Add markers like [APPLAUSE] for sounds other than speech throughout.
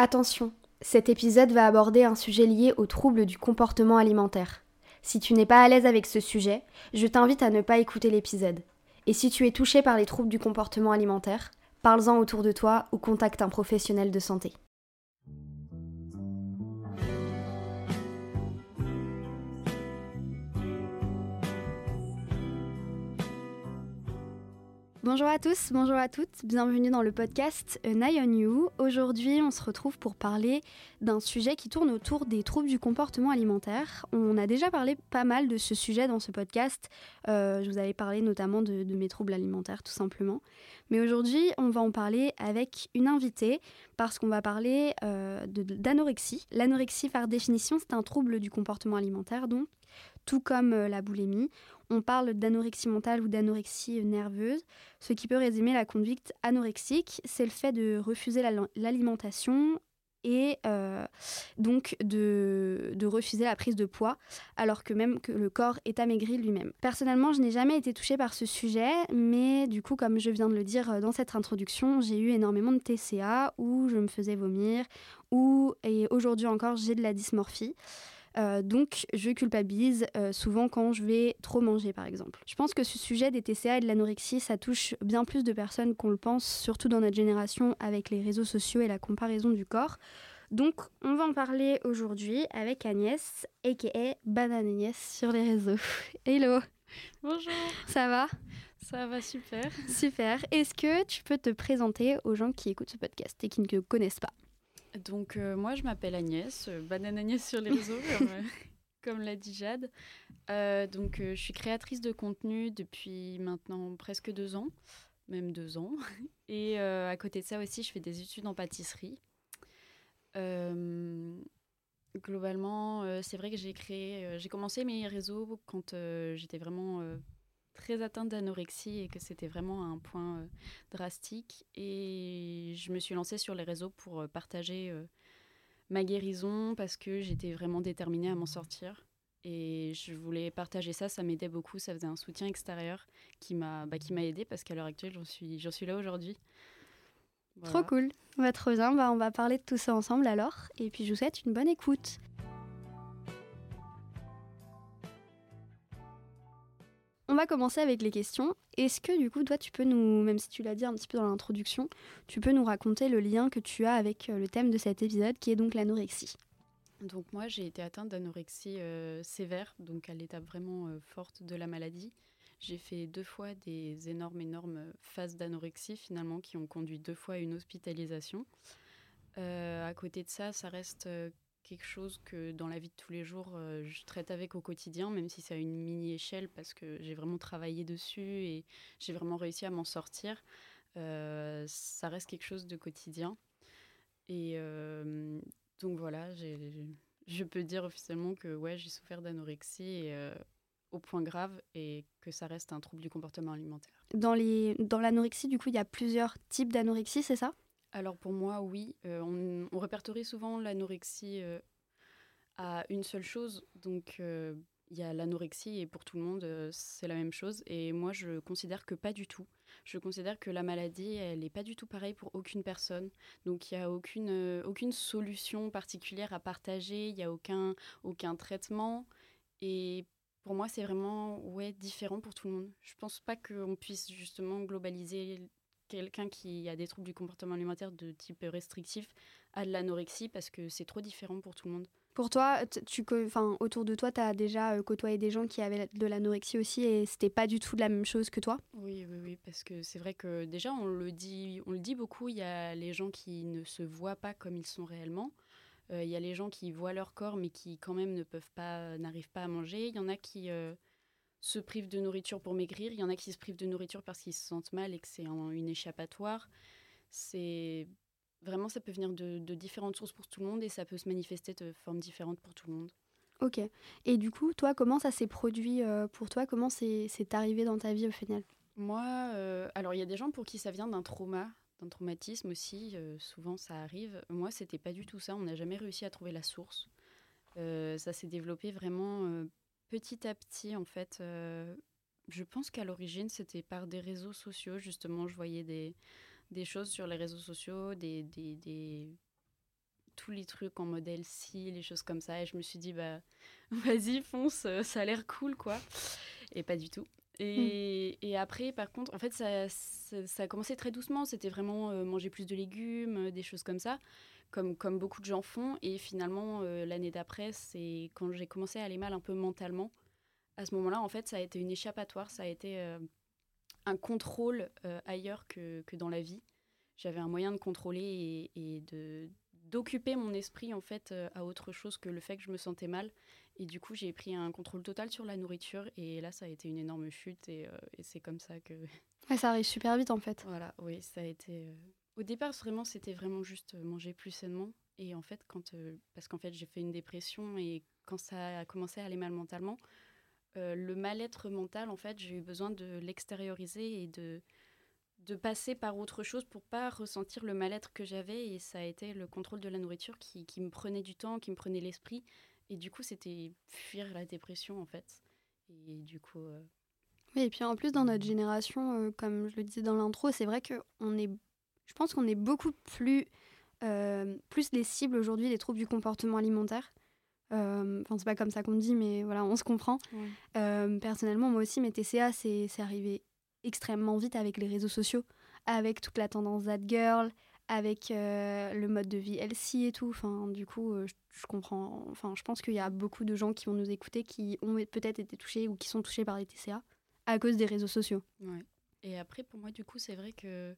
Attention, cet épisode va aborder un sujet lié aux troubles du comportement alimentaire. Si tu n'es pas à l'aise avec ce sujet, je t'invite à ne pas écouter l'épisode. Et si tu es touché par les troubles du comportement alimentaire, parle-en autour de toi ou contacte un professionnel de santé. Bonjour à tous, bonjour à toutes, bienvenue dans le podcast An on You. Aujourd'hui, on se retrouve pour parler d'un sujet qui tourne autour des troubles du comportement alimentaire. On a déjà parlé pas mal de ce sujet dans ce podcast. Euh, je vous avais parlé notamment de, mes troubles alimentaires, tout simplement. Mais aujourd'hui, on va en parler avec une invitée parce qu'on va parler euh, d'anorexie. L'anorexie, par définition, c'est un trouble du comportement alimentaire, donc tout comme euh, la boulimie. On parle d'anorexie mentale ou d'anorexie nerveuse. Ce qui peut résumer la conduite anorexique, c'est le fait de refuser l'alimentation et euh, donc de, refuser la prise de poids, alors que même que le corps est amaigri lui-même. Personnellement, je n'ai jamais été touchée par ce sujet, mais du coup, comme je viens de le dire euh, dans cette introduction, j'ai eu énormément de TCA où je me faisais vomir, ou et aujourd'hui encore, j'ai de la dysmorphie. Euh, donc, je culpabilise euh, souvent quand je vais trop manger, par exemple. Je pense que ce sujet des TCA et de l'anorexie, ça touche bien plus de personnes qu'on le pense, surtout dans notre génération avec les réseaux sociaux et la comparaison du corps. Donc, on va en parler aujourd'hui avec Agnès, a.k.a. Banane Agnès sur les réseaux. [LAUGHS] Hello Bonjour Ça va? Ça va super. Super. Est-ce que tu peux te présenter aux gens qui écoutent ce podcast et qui ne te connaissent pas? Donc euh, moi je m'appelle Agnès, euh, Banane Agnès sur les réseaux, comme, [LAUGHS] euh, l'a dit Jade. donc je suis créatrice de contenu depuis maintenant presque deux ans, même deux ans. [LAUGHS] Et à côté de ça aussi je fais des études en pâtisserie. globalement c'est vrai que j'ai créé, j'ai commencé mes réseaux quand j'étais vraiment très atteinte d'anorexie et que c'était vraiment un point euh, drastique. Et je me suis lancée sur les réseaux pour euh, partager euh, ma guérison parce que j'étais vraiment déterminée à m'en sortir. Et je voulais partager ça, ça m'aidait beaucoup, ça faisait un soutien extérieur qui m'a bah, qui m'a aidé parce qu'à l'heure actuelle, j'en suis, suis là aujourd'hui. Trop cool, va trop bien, bah, on va parler de tout ça ensemble alors. Et puis je vous souhaite une bonne écoute. Va commencer avec les questions. Est-ce que du coup, toi, tu peux nous, même si tu l'as dit un petit peu dans l'introduction, tu peux nous raconter le lien que tu as avec euh, le thème de cet épisode, qui est donc l'anorexie? Donc moi, j'ai été atteinte d'anorexie euh, sévère, donc à l'étape vraiment euh, forte de la maladie. J'ai fait deux fois des énormes, énormes phases d'anorexie finalement qui ont conduit deux fois à une hospitalisation. à côté de ça, ça reste quelque chose que dans la vie de tous les jours, euh, je traite avec au quotidien, même si c'est à une mini-échelle, parce que j'ai vraiment travaillé dessus et j'ai vraiment réussi à m'en sortir. Euh, ça reste quelque chose de quotidien. Et euh, donc voilà, je peux dire officiellement que ouais, j'ai souffert d'anorexie au point grave et que ça reste un trouble du comportement alimentaire. Dans, les, dans l'anorexie, du coup, il y a plusieurs types d'anorexie, c'est ça? Alors pour moi, oui. Euh, on, répertorie souvent l'anorexie euh, à une seule chose. Donc euh, il y a l'anorexie et pour tout le monde, c'est la même chose. Et moi, je considère que pas du tout. Je considère que la maladie, elle n'est pas du tout pareille pour aucune personne. Donc il n'y a aucune, aucune solution particulière à partager, il n'y a aucun, aucun traitement. Et pour moi, c'est vraiment ouais, différent pour tout le monde. Je pense pas qu'on puisse justement globaliser quelqu'un qui a des troubles du comportement alimentaire de type restrictif a de l'anorexie parce que c'est trop différent pour tout le monde. Pour toi, tu, enfin, autour de toi, tu as déjà euh, côtoyé des gens qui avaient de l'anorexie aussi et c'était pas du tout la même chose que toi? Oui, oui, oui, parce que c'est vrai que déjà, on le, dit, on le dit beaucoup, il y a les gens qui ne se voient pas comme ils sont réellement. Euh, il y a les gens qui voient leur corps mais qui quand même ne peuvent pas, n'arrivent pas à manger. Il y en a qui... Euh, se privent de nourriture pour maigrir. Il y en a qui se privent de nourriture parce qu'ils se sentent mal et que c'est une échappatoire. C'est vraiment, ça peut venir de, différentes sources pour tout le monde et ça peut se manifester de formes différentes pour tout le monde. Ok. Et du coup, toi, comment ça s'est produit euh, pour toi? Comment c'est arrivé dans ta vie au final? Moi, euh, alors il y a des gens pour qui ça vient d'un trauma, d'un traumatisme aussi. Euh, souvent, ça arrive. Moi, c'était pas du tout ça. On n'a jamais réussi à trouver la source. ça s'est développé vraiment petit à petit, en fait, euh, je pense qu'à l'origine, c'était par des réseaux sociaux. Justement, je voyais des, des choses sur les réseaux sociaux, des, des, tous les trucs en modèle si, les choses comme ça. Et je me suis dit, bah, [LAUGHS] vas-y, fonce, ça a l'air cool, quoi. Et pas du tout. Et, et, après, par contre, en fait, ça, ça, a commencé très doucement. C'était vraiment manger plus de légumes, des choses comme ça, comme, comme beaucoup de gens font. Et finalement, l'année d'après, c'est quand j'ai commencé à aller mal un peu mentalement. À ce moment-là, en fait, ça a été une échappatoire. Ça a été un contrôle ailleurs que, que, dans la vie. J'avais un moyen de contrôler et, et de d'occuper mon esprit en fait à autre chose que le fait que je me sentais mal et du coup, j'ai pris un contrôle total sur la nourriture. Et là, ça a été une énorme chute. Et, euh, c'est comme ça que. ça arrive super vite, en fait. Voilà, oui, ça a été. Euh, au départ, vraiment, c'était vraiment juste euh, manger plus sainement. Et en fait, quand. Parce qu'en fait, j'ai fait une dépression. Et quand ça a commencé à aller mal mentalement, le mal-être mental, en fait, j'ai eu besoin de l'extérioriser et de de passer par autre chose pour pas ressentir le mal-être que j'avais et ça a été le contrôle de la nourriture qui, qui me prenait du temps, qui me prenait l'esprit et du coup, c'était fuir la dépression, en fait. Et du coup. Euh, oui, et puis en plus, dans notre génération, euh, comme je le disais dans l'intro, c'est vrai qu'on est. Je pense qu'on est beaucoup plus, euh, plus les cibles aujourd'hui des troubles du comportement alimentaire. Enfin, c'est pas comme ça qu'on dit, mais voilà, on se comprend. personnellement, moi aussi, mes TCA, c'est arrivé extrêmement vite avec les réseaux sociaux, avec toute la tendance That Girl, avec euh, le mode de vie healthy et tout. Enfin, du coup, euh, je, comprends. Enfin, je pense qu'il y a beaucoup de gens qui vont nous écouter qui ont peut-être été touchés ou qui sont touchés par les TCA à cause des réseaux sociaux. Ouais. Et après, pour moi, du coup, c'est vrai que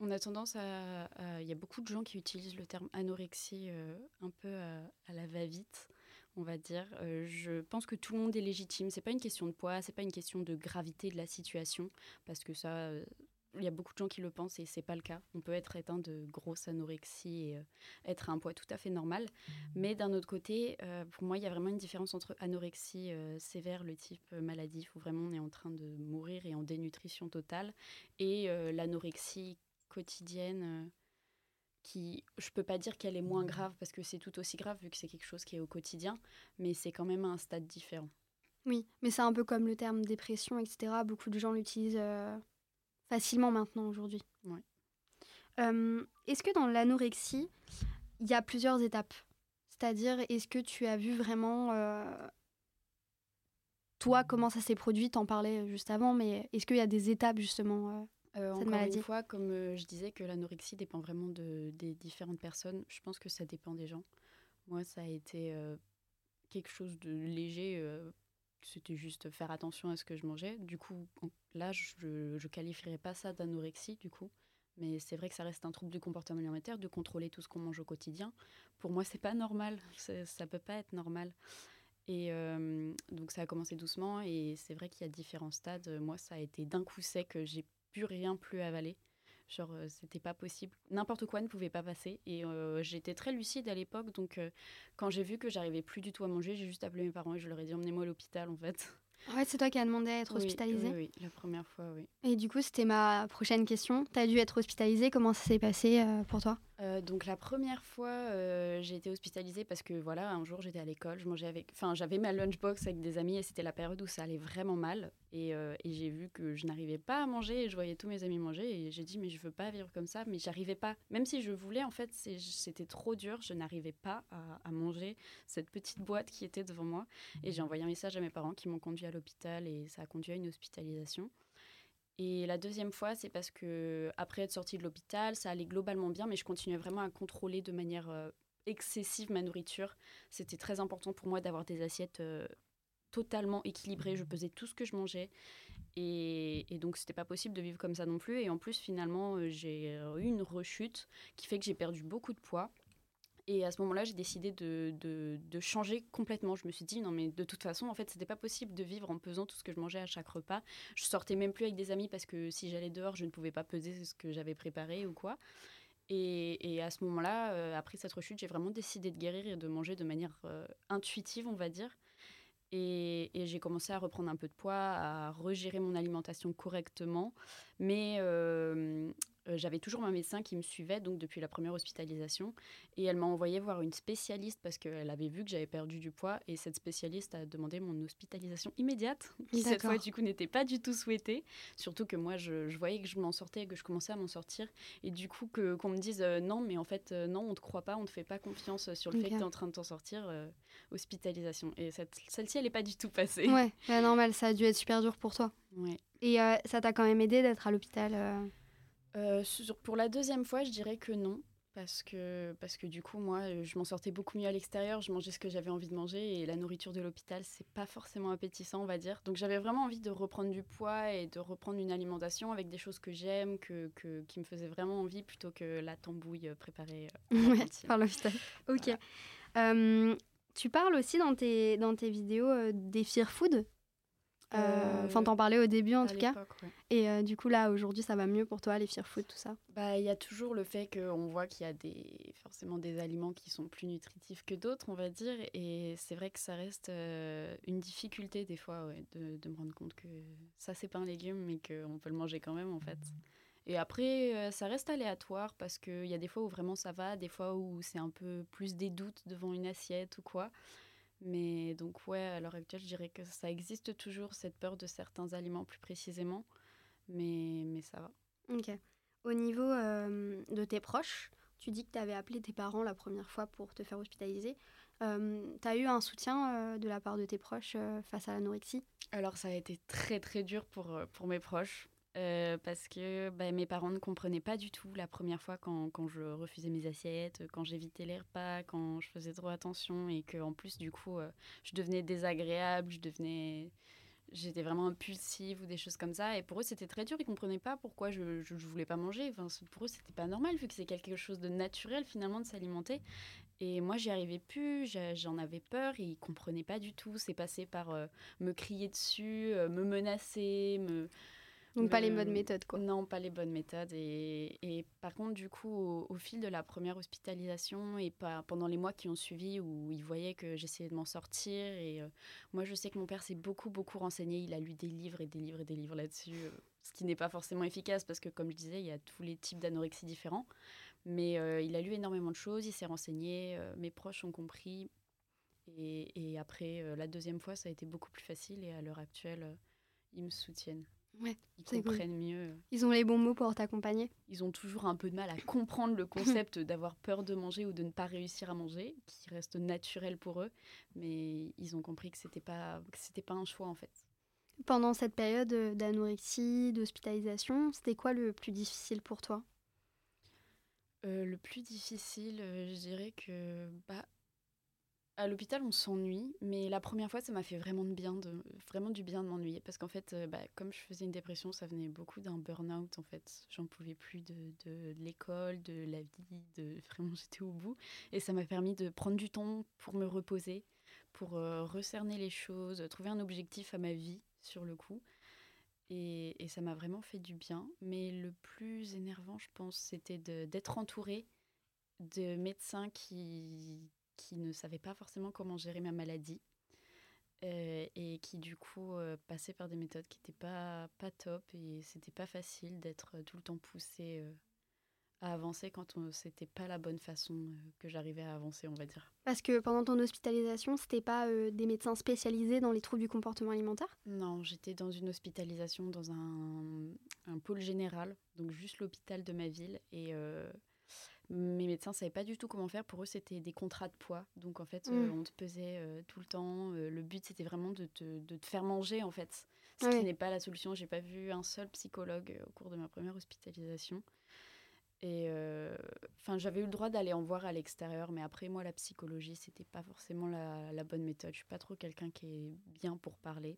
on a tendance à. Il y a beaucoup de gens qui utilisent le terme anorexie euh, un peu à, la va-vite on va dire. je pense que tout le monde est légitime. C'est pas une question de poids, c'est pas une question de gravité de la situation, parce que ça, il y a beaucoup de gens qui le pensent et c'est pas le cas. On peut être éteint de grosse anorexie et euh, être à un poids tout à fait normal. Mmh. Mais d'un autre côté, euh, pour moi, il y a vraiment une différence entre anorexie euh, sévère, le type maladif, où vraiment on est en train de mourir et en dénutrition totale, et l'anorexie quotidienne qui, je peux pas dire qu'elle est moins mmh. grave parce que c'est tout aussi grave vu que c'est quelque chose qui est au quotidien, mais c'est quand même un stade différent. Oui, mais c'est un peu comme le terme dépression, etc. Beaucoup de gens l'utilisent facilement maintenant aujourd'hui. est-ce que dans l'anorexie, il y a plusieurs étapes? C'est-à-dire, est-ce que tu as vu vraiment, euh, toi, comment ça s'est produit? T'en parlais juste avant, mais est-ce qu'il y a des étapes justement euh, euh, cette maladie une fois, comme je disais que l'anorexie dépend vraiment de, des différentes personnes, je pense que ça dépend des gens. Moi, ça a été quelque chose de léger c'était juste faire attention à ce que je mangeais. Du coup, là, je ne qualifierais pas ça d'anorexie, du coup. Mais c'est vrai que ça reste un trouble du comportement alimentaire, de contrôler tout ce qu'on mange au quotidien. Pour moi, c'est pas normal. Ça peut pas être normal. Et euh, donc, ça a commencé doucement. Et c'est vrai qu'il y a différents stades. Moi, ça a été d'un coup sec. J'ai plus rien plus avaler. Genre, euh, c'était pas possible. N'importe quoi ne pouvait pas passer. Et euh, j'étais très lucide à l'époque. Donc, euh, quand j'ai vu que j'arrivais plus du tout à manger, j'ai juste appelé mes parents et je leur ai dit emmenez-moi à l'hôpital, en fait. Ouais, c'est toi qui as demandé à être hospitalisé oui, oui, la première fois, oui. Et du coup, c'était ma prochaine question. Tu as dû être hospitalisé. Comment ça s'est passé pour toi? Euh, donc la première fois, euh, j'ai été hospitalisée parce que voilà, un jour j'étais à l'école, je mangeais avec, enfin j'avais ma lunchbox avec des amis et c'était la période où ça allait vraiment mal. Et, euh, et j'ai vu que je n'arrivais pas à manger et je voyais tous mes amis manger et j'ai dit mais je veux pas vivre comme ça, mais j'arrivais pas, même si je voulais en fait c'était trop dur, je n'arrivais pas à, à, manger cette petite boîte qui était devant moi. Et j'ai envoyé un message à mes parents qui m'ont conduit à l'hôpital et ça a conduit à une hospitalisation. Et la deuxième fois, c'est parce que après être sortie de l'hôpital, ça allait globalement bien, mais je continuais vraiment à contrôler de manière euh, excessive ma nourriture. C'était très important pour moi d'avoir des assiettes euh, totalement équilibrées. Je pesais tout ce que je mangeais. Et, et donc, c'était pas possible de vivre comme ça non plus. Et en plus, finalement, euh, j'ai eu une rechute qui fait que j'ai perdu beaucoup de poids. Et à ce moment-là, j'ai décidé de, de, changer complètement. Je me suis dit, non, mais de toute façon, en fait, c'était pas possible de vivre en pesant tout ce que je mangeais à chaque repas. Je sortais même plus avec des amis parce que si j'allais dehors, je ne pouvais pas peser ce que j'avais préparé ou quoi. Et, et à ce moment-là, euh, après cette rechute, j'ai vraiment décidé de guérir et de manger de manière euh, intuitive, on va dire. Et, j'ai commencé à reprendre un peu de poids, à regérer mon alimentation correctement. Mais euh, j'avais toujours ma médecin qui me suivait donc depuis la première hospitalisation et elle m'a envoyé voir une spécialiste parce qu'elle avait vu que j'avais perdu du poids et cette spécialiste a demandé mon hospitalisation immédiate qui cette fois du coup n'était pas du tout souhaitée. Surtout que moi je, voyais que je m'en sortais et que je commençais à m'en sortir. Et du coup que qu'on me dise euh, non mais en fait euh, non on te croit pas on te fait pas confiance sur le fait que tu es en train de t'en sortir hospitalisation et celle-ci elle est pas du tout passée. Ouais normal ça a dû être super dur pour toi. Ouais. Et ça t'a quand même aidé d'être à l'hôpital euh, pour la deuxième fois, je dirais que non. Parce que, parce que du coup, moi, euh, je m'en sortais beaucoup mieux à l'extérieur. Je mangeais ce que j'avais envie de manger. Et la nourriture de l'hôpital, c'est pas forcément appétissant, on va dire. Donc j'avais vraiment envie de reprendre du poids et de reprendre une alimentation avec des choses que j'aime, que, que, qui me faisaient vraiment envie, plutôt que la tambouille préparée euh, [LAUGHS] par l'hôpital. Ok. tu parles aussi dans tes, dans tes vidéos des fear food? Euh, enfin, t'en parlais au début en tout cas. Et euh, du coup, là, aujourd'hui, ça va mieux pour toi, les fear food, tout ça? Bah, il y a toujours le fait qu'on voit qu'il y a des, forcément des aliments qui sont plus nutritifs que d'autres, on va dire. Et c'est vrai que ça reste euh, une difficulté des fois de, de, me rendre compte que ça, c'est pas un légume, mais qu'on peut le manger quand même, en fait. Et après, ça reste aléatoire parce qu'il y a des fois où vraiment ça va, des fois où c'est un peu plus des doutes devant une assiette ou quoi. Mais donc, ouais, à l'heure actuelle, je dirais que ça existe toujours, cette peur de certains aliments plus précisément. Mais, mais ça va. Ok. Au niveau euh, de tes proches, tu dis que tu avais appelé tes parents la première fois pour te faire hospitaliser. Euh, tu as eu un soutien euh, de la part de tes proches face à l'anorexie? Alors, ça a été très, très dur pour, pour mes proches. Euh, parce que bah, mes parents ne comprenaient pas du tout la première fois quand, quand je refusais mes assiettes, quand j'évitais les repas, quand je faisais trop attention et que en plus du coup euh, je devenais désagréable, je devenais j'étais vraiment impulsive ou des choses comme ça. Et pour eux c'était très dur, ils comprenaient pas pourquoi je ne voulais pas manger, enfin, pour eux c'était pas normal vu que c'est quelque chose de naturel finalement de s'alimenter. Et moi, j'y arrivais plus, j'en avais peur, et ils comprenaient pas du tout. C'est passé par euh, me crier dessus, me menacer, me, donc pas les bonnes méthodes, quoi. Non, pas les bonnes méthodes. Et, et par contre, du coup, au, fil de la première hospitalisation et pas, pendant les mois qui ont suivi, où il voyait que j'essayais de m'en sortir, et euh, moi, je sais que mon père s'est beaucoup, beaucoup renseigné. Il a lu des livres et des livres et des livres là-dessus, euh, ce qui n'est pas forcément efficace parce que, comme je disais, il y a tous les types d'anorexie différents. Mais euh, il a lu énormément de choses, il s'est renseigné, mes proches ont compris. Et, et après, la deuxième fois, ça a été beaucoup plus facile et à l'heure actuelle, ils me soutiennent. Ouais, ils comprennent mieux. Ils ont les bons mots pour t'accompagner. Ils ont toujours un peu de mal à comprendre le concept [LAUGHS] d'avoir peur de manger ou de ne pas réussir à manger, qui reste naturel pour eux, mais ils ont compris que c'était pas que c'était pas un choix en fait. Pendant cette période d'anorexie, d'hospitalisation, c'était quoi le plus difficile pour toi? Euh, Le plus difficile, euh, je dirais que bah, à l'hôpital, on s'ennuie, mais la première fois, ça m'a fait vraiment, du bien de m'ennuyer. Parce qu'en fait, euh, bah, comme je faisais une dépression, ça venait beaucoup d'un burn-out. En fait, j'en pouvais plus de, de, l'école, de la vie, de [LAUGHS] vraiment, j'étais au bout. Et ça m'a permis de prendre du temps pour me reposer, pour euh, recerner les choses, trouver un objectif à ma vie sur le coup. Et, et ça m'a vraiment fait du bien. Mais le plus énervant, je pense, c'était d'être entourée de médecins qui qui ne savait pas forcément comment gérer ma maladie euh, et qui du coup euh, passait par des méthodes qui n'étaient pas, pas top et c'était pas facile d'être tout le temps poussé euh, à avancer quand c'était pas la bonne façon que j'arrivais à avancer, on va dire. Parce que pendant ton hospitalisation, c'était pas des médecins spécialisés dans les troubles du comportement alimentaire? Non, j'étais dans une hospitalisation dans un, un, pôle général, donc juste l'hôpital de ma ville et mes médecins ne savaient pas du tout comment faire. Pour eux, c'était des contrats de poids. Donc, en fait, euh, mm. on te pesait euh, tout le temps. Euh, le but, c'était vraiment de te, de te, faire manger, en fait. Ce qui n'est pas la solution. J'ai pas vu un seul psychologue au cours de ma première hospitalisation. Et enfin, j'avais eu le droit d'aller en voir à l'extérieur, mais après, moi, la psychologie, c'était pas forcément la, la, bonne méthode. Je suis pas trop quelqu'un qui est bien pour parler.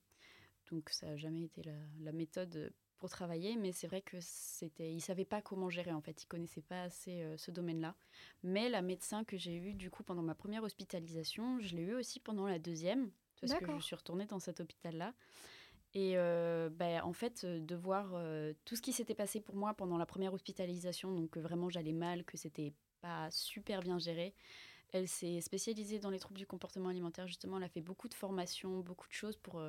Donc, ça n'a jamais été la, la méthode pour travailler, mais c'est vrai que c'était, il savait pas comment gérer en fait, il connaissait pas assez euh, ce domaine-là. Mais la médecin que j'ai eue du coup pendant ma première hospitalisation, je l'ai eue aussi pendant la deuxième, parce que je suis retournée dans cet hôpital-là. Et euh, ben, en fait, euh, de voir tout ce qui s'était passé pour moi pendant la première hospitalisation, donc que vraiment j'allais mal, que c'était pas super bien géré. Elle s'est spécialisée dans les troubles du comportement alimentaire, justement. Elle a fait beaucoup de formations, beaucoup de choses pour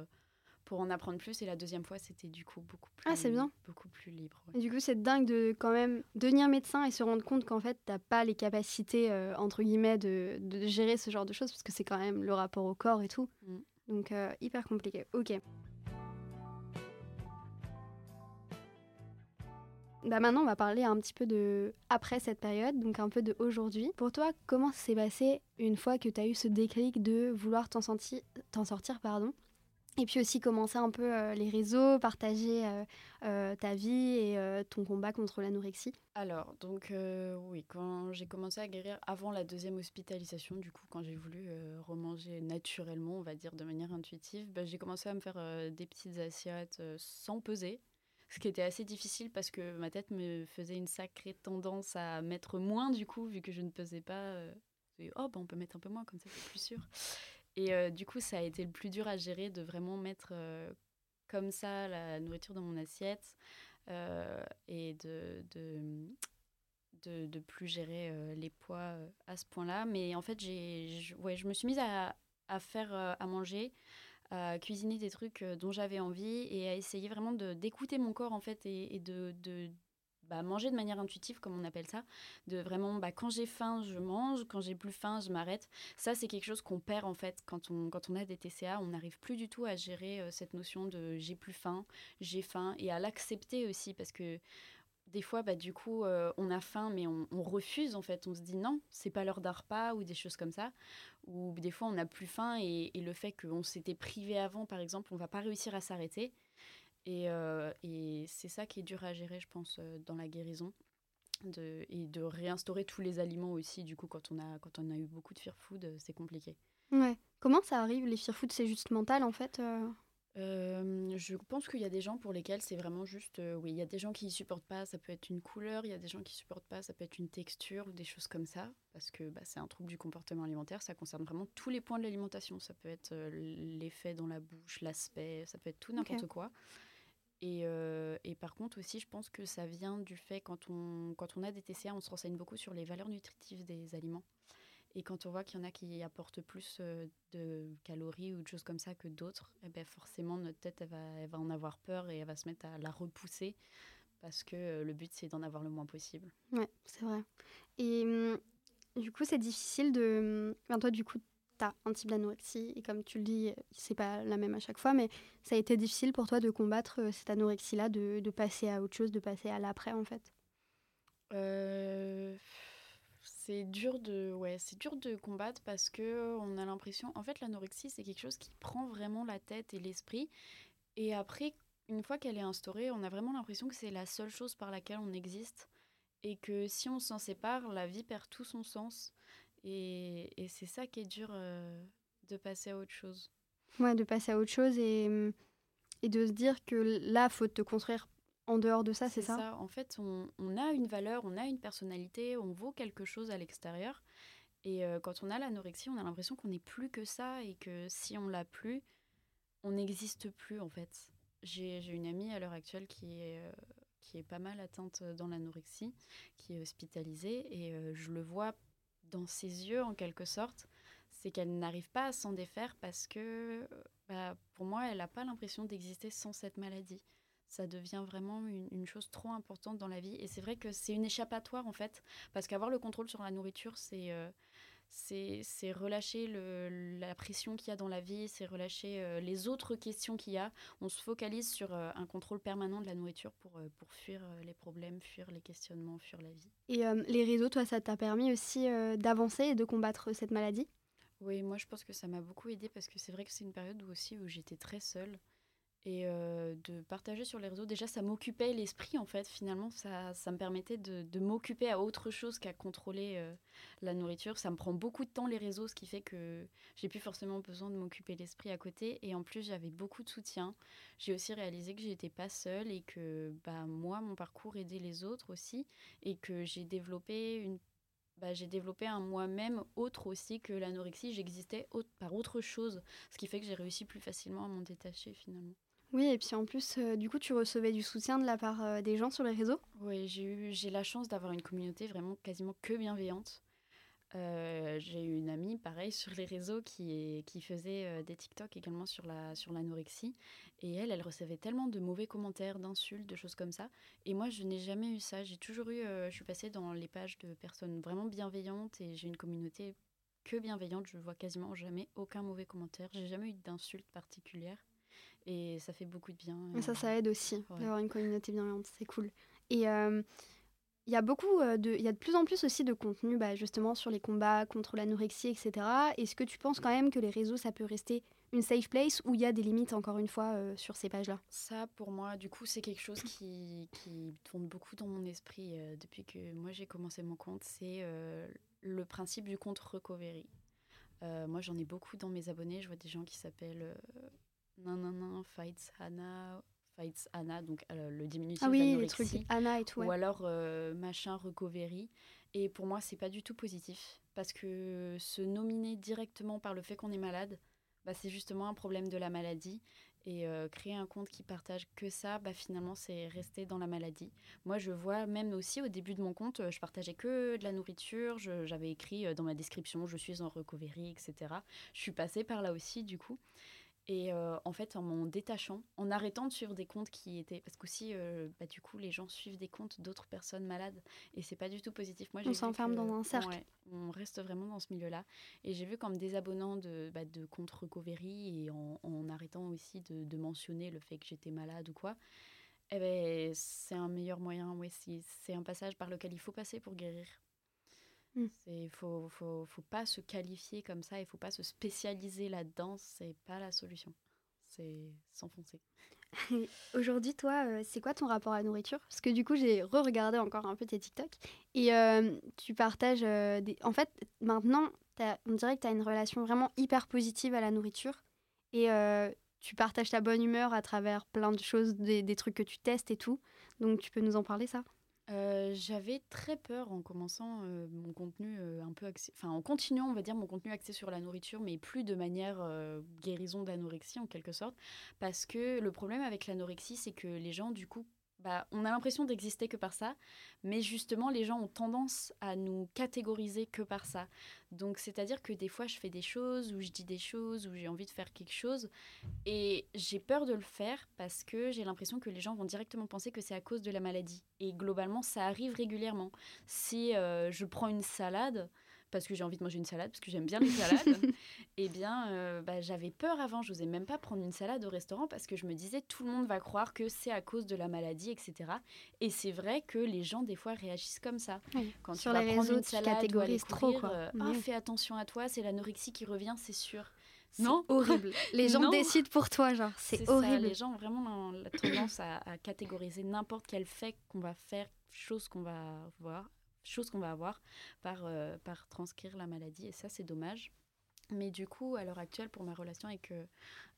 pour en apprendre plus. Et la deuxième fois, c'était du coup beaucoup plus, ah, c'est bien. Beaucoup plus libre. Et du coup, c'est dingue de quand même devenir médecin et se rendre compte qu'en fait, t'as pas les capacités, euh, entre guillemets, de, de, gérer ce genre de choses, parce que c'est quand même le rapport au corps et tout. Mm. Donc, euh, hyper compliqué. Ok. Bah maintenant, on va parler un petit peu de après cette période, donc un peu de aujourd'hui. Pour toi, comment s'est passé une fois que tu as eu ce déclic de vouloir t'en sortir, pardon et puis aussi commencer un peu euh, les réseaux, partager euh, euh, ta vie et ton combat contre l'anorexie Alors, donc oui, quand j'ai commencé à guérir avant la deuxième hospitalisation, du coup, quand j'ai voulu remanger naturellement, on va dire de manière intuitive, bah, j'ai commencé à me faire des petites assiettes sans peser ce qui était assez difficile parce que ma tête me faisait une sacrée tendance à mettre moins du coup, vu que je ne pesais pas. Oh, bah, on peut mettre un peu moins, comme ça c'est plus sûr. Et euh, du coup, ça a été le plus dur à gérer de vraiment mettre euh, comme ça la nourriture dans mon assiette et de, de, de, de, plus gérer les poids à ce point-là. Mais en fait, j'ai, ouais, je me suis mise à, à faire à manger à cuisiner des trucs euh, dont j'avais envie et à essayer vraiment d'écouter mon corps en fait et, de bah, manger de manière intuitive, comme on appelle ça, de vraiment, bah, quand j'ai faim, je mange, quand j'ai plus faim, je m'arrête. Ça, c'est quelque chose qu'on perd en fait quand on, a des TCA. On n'arrive plus du tout à gérer euh, cette notion de j'ai plus faim, j'ai faim et à l'accepter aussi parce que des fois, bah, du coup, euh, on a faim, mais on, refuse, en fait. On se dit non, c'est pas l'heure d'un repas ou des choses comme ça. Ou des fois, on n'a plus faim et, le fait qu'on s'était privé avant, par exemple, on va pas réussir à s'arrêter. Et, euh, et c'est ça qui est dur à gérer, je pense, euh, dans la guérison. De, et de réinstaurer tous les aliments aussi, du coup, quand on a, quand on a eu beaucoup de fear food, c'est compliqué. Ouais. Comment ça arrive Les fear food, c'est juste mental, en fait je pense qu'il y a des gens pour lesquels c'est vraiment juste, oui, il y a des gens qui ne supportent pas, ça peut être une couleur, il y a des gens qui ne supportent pas, ça peut être une texture ou des choses comme ça, parce que bah, c'est un trouble du comportement alimentaire, ça concerne vraiment tous les points de l'alimentation, ça peut être l'effet dans la bouche, l'aspect, ça peut être tout n'importe quoi. Et, et, par contre aussi, je pense que ça vient du fait, quand on, quand on a des TCA, on se renseigne beaucoup sur les valeurs nutritives des aliments. Et quand on voit qu'il y en a qui apportent plus euh, de calories ou de choses comme ça que d'autres, eh ben forcément notre tête elle va, va en avoir peur et elle va se mettre à la repousser parce que euh, le but c'est d'en avoir le moins possible. Ouais, c'est vrai. Et hum, du coup, c'est difficile de. Enfin, toi, du coup, un type d'anorexie et comme tu le dis, c'est pas la même à chaque fois, mais ça a été difficile pour toi de combattre euh, cette anorexie-là, de passer à autre chose, de passer à l'après en fait? Euh c'est dur de ouais, c'est dur de combattre parce que on a l'impression en fait l'anorexie c'est quelque chose qui prend vraiment la tête et l'esprit. Et après une fois qu'elle est instaurée, on a vraiment l'impression que c'est la seule chose par laquelle on existe et que si on s'en sépare, la vie perd tout son sens et, et c'est ça qui est dur euh, de passer à autre chose. Ouais, de passer à autre chose et, et de se dire que là, faut te construire en dehors de ça, c'est ça, En fait, on, a une valeur, on a une personnalité, on vaut quelque chose à l'extérieur. Et euh, quand on a l'anorexie, on a l'impression qu'on n'est plus que ça et que si on l'a plus, on n'existe plus en fait. J'ai une amie à l'heure actuelle qui est, euh, qui est pas mal atteinte dans l'anorexie, qui est hospitalisée et euh, je le vois dans ses yeux en quelque sorte, c'est qu'elle n'arrive pas à s'en défaire parce que bah, pour moi, elle n'a pas l'impression d'exister sans cette maladie ça devient vraiment une, chose trop importante dans la vie. Et c'est vrai que c'est une échappatoire, en fait, parce qu'avoir le contrôle sur la nourriture, c'est euh, c'est relâcher le, la pression qu'il y a dans la vie, c'est relâcher euh, les autres questions qu'il y a. On se focalise sur euh, un contrôle permanent de la nourriture pour, pour fuir les problèmes, fuir les questionnements, fuir la vie. Et les réseaux, toi, ça t'a permis aussi d'avancer et de combattre cette maladie? Oui, moi je pense que ça m'a beaucoup aidé parce que c'est vrai que c'est une période où aussi où j'étais très seule et euh, de partager sur les réseaux. Déjà, ça m'occupait l'esprit, en fait, finalement. Ça, ça me permettait de, de m'occuper à autre chose qu'à contrôler euh, la nourriture. Ça me prend beaucoup de temps, les réseaux, ce qui fait que j'ai plus forcément besoin de m'occuper l'esprit à côté. Et en plus, j'avais beaucoup de soutien. J'ai aussi réalisé que j'étais pas seule et que bah, moi, mon parcours aidait les autres aussi. Et que j'ai développé une bah, j'ai développé un moi-même autre aussi que l'anorexie. J'existais par autre chose, ce qui fait que j'ai réussi plus facilement à m'en détacher finalement. Oui, et puis en plus, euh, du coup, tu recevais du soutien de la part euh, des gens sur les réseaux? Oui, j'ai eu, j'ai la chance d'avoir une communauté vraiment quasiment que bienveillante. Euh, j'ai eu une amie, pareil, [LAUGHS] sur les réseaux qui, qui faisait des TikTok également sur la sur l'anorexie. Et elle, elle recevait tellement de mauvais commentaires, d'insultes, de choses comme ça. Et moi, je n'ai jamais eu ça. J'ai toujours eu, je suis passée dans les pages de personnes vraiment bienveillantes et j'ai une communauté que bienveillante. Je vois quasiment jamais aucun mauvais commentaire. J'ai jamais eu d'insultes particulières. Et ça fait beaucoup de bien. Et ça, ça aide aussi d'avoir une communauté bienveillante. C'est cool. Et il y a beaucoup euh, de, il y a de plus en plus aussi de contenu, bah, justement sur les combats contre l'anorexie, etc. Est-ce que tu penses quand même que les réseaux, ça peut rester une safe place ou il y a des limites encore une fois euh, sur ces pages-là? Ça, pour moi, du coup, c'est quelque chose qui, qui, tourne beaucoup dans mon esprit euh, depuis que moi j'ai commencé mon compte. C'est le principe du compte recovery. moi, j'en ai beaucoup dans mes abonnés. Je vois des gens qui s'appellent Nanana Fights Hana Fights Anna, donc euh, le diminutif ah oui, les trucs Anna et tout. Ou alors euh, machin recovery. Et pour moi, c'est pas du tout positif parce que se nominer directement par le fait qu'on est malade, bah, c'est justement un problème de la maladie. Et euh, créer un compte qui partage que ça, bah, finalement, c'est rester dans la maladie. Moi, je vois même aussi au début de mon compte, je partageais que de la nourriture. J'avais écrit dans ma description, je suis en recovery, etc. Je suis passée par là aussi, du coup. Et euh, en fait, en m'en détachant, en arrêtant de suivre des comptes qui étaient. Parce qu'aussi, euh, bah, du coup, les gens suivent des comptes d'autres personnes malades. Et c'est pas du tout positif. Moi, on s'enferme dans un cercle. on reste vraiment dans ce milieu-là. Et j'ai vu qu'en me désabonnant de, bah, de comptes Recovery et en, en arrêtant aussi de, de, mentionner le fait que j'étais malade ou quoi, eh ben, c'est un meilleur moyen. Ouais, c'est un passage par lequel il faut passer pour guérir. Il mm. faut, faut, faut, pas se qualifier comme ça, il faut pas se spécialiser là-dedans, c'est pas la solution. C'est s'enfoncer. [LAUGHS] Aujourd'hui, toi, euh, c'est quoi ton rapport à la nourriture? Parce que du coup, j'ai re-regardé encore un peu tes TikTok et euh, tu partages euh, des... En fait, maintenant, on dirait que tu as une relation vraiment hyper positive à la nourriture et tu partages ta bonne humeur à travers plein de choses, des, des trucs que tu testes et tout. Donc, tu peux nous en parler, ça? Euh, j'avais très peur en commençant euh, mon contenu euh, un peu axé, enfin en continuant, on va dire, mon contenu axé sur la nourriture, mais plus de manière guérison d'anorexie en quelque sorte, parce que le problème avec l'anorexie, c'est que les gens, du coup, bah, on a l'impression d'exister que par ça, mais justement, les gens ont tendance à nous catégoriser que par ça. Donc, c'est-à-dire que des fois, je fais des choses, ou je dis des choses, ou j'ai envie de faire quelque chose, et j'ai peur de le faire parce que j'ai l'impression que les gens vont directement penser que c'est à cause de la maladie. Et globalement, ça arrive régulièrement. Si euh, je prends une salade, parce que j'ai envie de manger une salade, parce que j'aime bien les salades, [LAUGHS] eh bien, euh, bah, j'avais peur avant. Je n'osais même pas prendre une salade au restaurant parce que je me disais, tout le monde va croire que c'est à cause de la maladie, etc. Et c'est vrai que les gens, des fois, réagissent comme ça. Quand Sur tu vas les prendre réseaux, une salade ou trop, quoi. Euh, ah, fais attention à toi, c'est l'anorexie qui revient, c'est sûr. Non horrible. [LAUGHS] Les gens décident pour toi, genre. C'est horrible. Les gens ont vraiment la tendance à, à catégoriser n'importe quel fait qu'on va faire, chose qu'on va voir, chose qu'on va avoir par, euh, par transcrire la maladie. Et ça, c'est dommage. Mais du coup, à l'heure actuelle, pour ma relation avec, euh,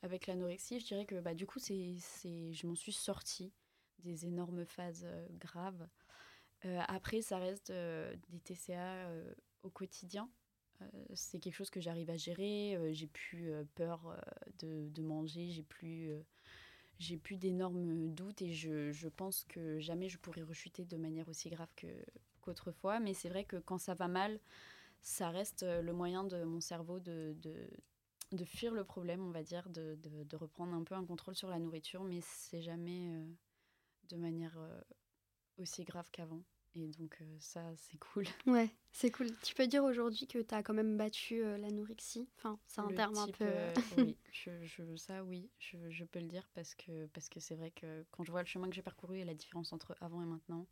avec l'anorexie, je dirais que bah, du coup, c'est, c'est, je m'en suis sortie des énormes phases euh, graves. après, ça reste des TCA au quotidien. c'est quelque chose que j'arrive à gérer. j'ai plus peur de, de, manger, j'ai plus j'ai plus d'énormes doutes et je, je, pense que jamais je pourrais rechuter de manière aussi grave que, qu'autrefois. Mais c'est vrai que quand ça va mal, ça reste euh, le moyen de mon cerveau de, de, de fuir le problème, on va dire, de, de, reprendre un peu un contrôle sur la nourriture, mais c'est jamais euh, de manière euh, aussi grave qu'avant. Et donc ça, c'est cool. [LAUGHS] Ouais, c'est cool. Tu peux dire aujourd'hui que tu as quand même battu l'anorexie? Enfin, c'est un terme un peu... oui, [LAUGHS] je, ça oui, je, je, peux le dire parce que parce que c'est vrai que quand je vois le chemin que j'ai parcouru et la différence entre avant et maintenant,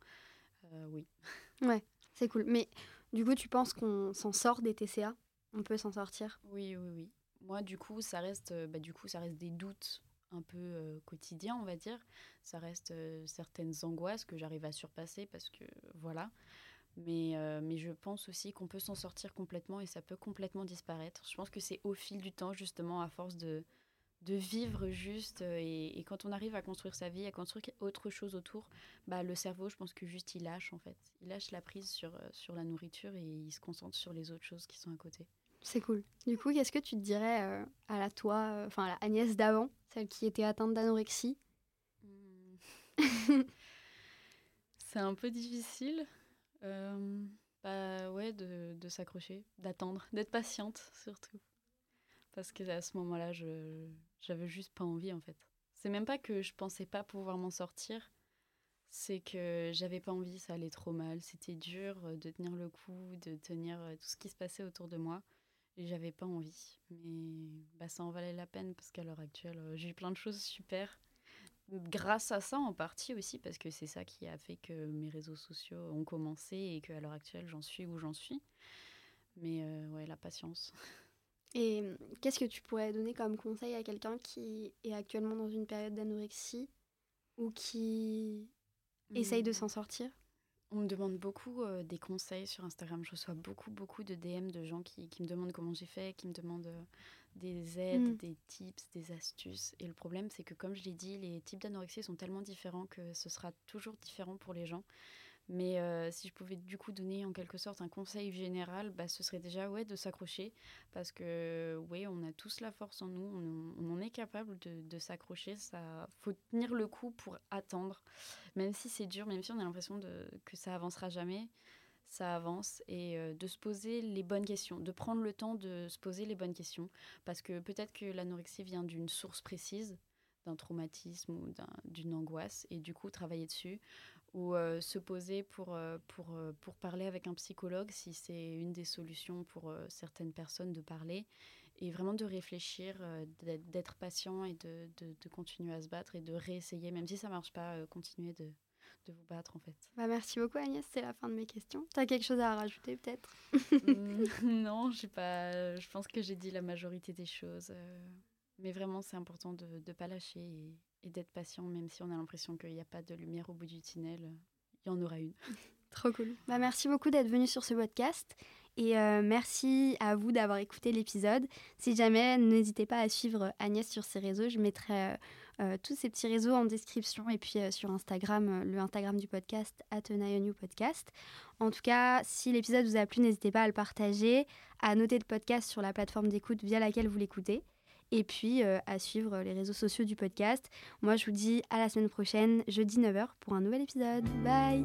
euh, oui. [LAUGHS] Ouais, c'est cool. Mais du coup, tu penses qu'on s'en sort des TCA On peut s'en sortir? Oui, oui, oui. Moi, du coup, ça reste, euh, bah, du coup, ça reste des doutes un peu euh, quotidiens, on va dire. Ça reste certaines angoisses que j'arrive à surpasser parce que voilà. Mais, mais je pense aussi qu'on peut s'en sortir complètement et ça peut complètement disparaître. Je pense que c'est au fil du temps, justement, à force de, de vivre juste. Euh, et, quand on arrive à construire sa vie, à construire autre chose autour, bah, le cerveau, je pense que juste il lâche en fait. Il lâche la prise sur, euh, sur la nourriture et il se concentre sur les autres choses qui sont à côté. C'est cool. Du coup, qu'est-ce que tu te dirais euh, à la toi, enfin à la Agnès d'avant, celle qui était atteinte d'anorexie? Hmm. [LAUGHS] C'est un peu difficile. Bah ouais, de, de s'accrocher, d'attendre, d'être patiente surtout. Parce que à ce moment-là, je j'avais juste pas envie en fait. C'est même pas que je pensais pas pouvoir m'en sortir, c'est que j'avais pas envie, ça allait trop mal, c'était dur euh, de tenir le coup, de tenir euh, tout ce qui se passait autour de moi. Et j'avais pas envie. Mais bah, ça en valait la peine parce qu'à l'heure actuelle, euh, j'ai eu plein de choses super. Grâce à ça en partie aussi, parce que c'est ça qui a fait que mes réseaux sociaux ont commencé et qu'à l'heure actuelle, j'en suis où j'en suis. Mais ouais, la patience. [LAUGHS] Et hum, qu'est-ce que tu pourrais donner comme conseil à quelqu'un qui est actuellement dans une période d'anorexie ou qui essaye de mmh. s'en sortir? On me demande beaucoup euh, des conseils sur Instagram. Je reçois beaucoup, beaucoup de DM de gens qui, me demandent comment j'ai fait, qui me demandent euh, des aides, mmh. des tips, des astuces. Et le problème, c'est que comme je l'ai dit, les types d'anorexie sont tellement différents que ce sera toujours différent pour les gens. Mais euh, si je pouvais du coup donner en quelque sorte un conseil général, bah, ce serait déjà ouais, de s'accrocher. Parce que oui, on a tous la force en nous, on, en est capable de, de s'accrocher. Il faut tenir le coup pour attendre. Même si c'est dur, même si on a l'impression que ça avancera jamais, ça avance. Et euh, de se poser les bonnes questions, de prendre le temps de se poser les bonnes questions. Parce que peut-être que l'anorexie vient d'une source précise d'un traumatisme ou d'une angoisse et du coup travailler dessus ou euh, se poser pour, pour, pour parler avec un psychologue si c'est une des solutions pour certaines personnes de parler et vraiment de réfléchir, d'être patient et de, de, de, continuer à se battre et de réessayer, même si ça marche pas, continuer de, de vous battre en fait. Bah, merci beaucoup Agnès, c'est la fin de mes questions. Tu as quelque chose à rajouter peut-être? Mmh, [LAUGHS] Non, pas, je pense que j'ai dit la majorité des choses. mais vraiment, c'est important de ne pas lâcher et, et d'être patient, même si on a l'impression qu'il n'y a pas de lumière au bout du tunnel, il y en aura une. [LAUGHS] Trop cool. Bah, merci beaucoup d'être venu sur ce podcast. Et euh, merci à vous d'avoir écouté l'épisode. Si jamais, n'hésitez pas à suivre Agnès sur ses réseaux. Je mettrai euh, euh, tous ces petits réseaux en description et puis sur Instagram, le Instagram du podcast, Podcast. En tout cas, si l'épisode vous a plu, n'hésitez pas à le partager, à noter le podcast sur la plateforme d'écoute via laquelle vous l'écoutez et puis euh, à suivre les réseaux sociaux du podcast. Moi, je vous dis à la semaine prochaine, jeudi 9h, pour un nouvel épisode. Bye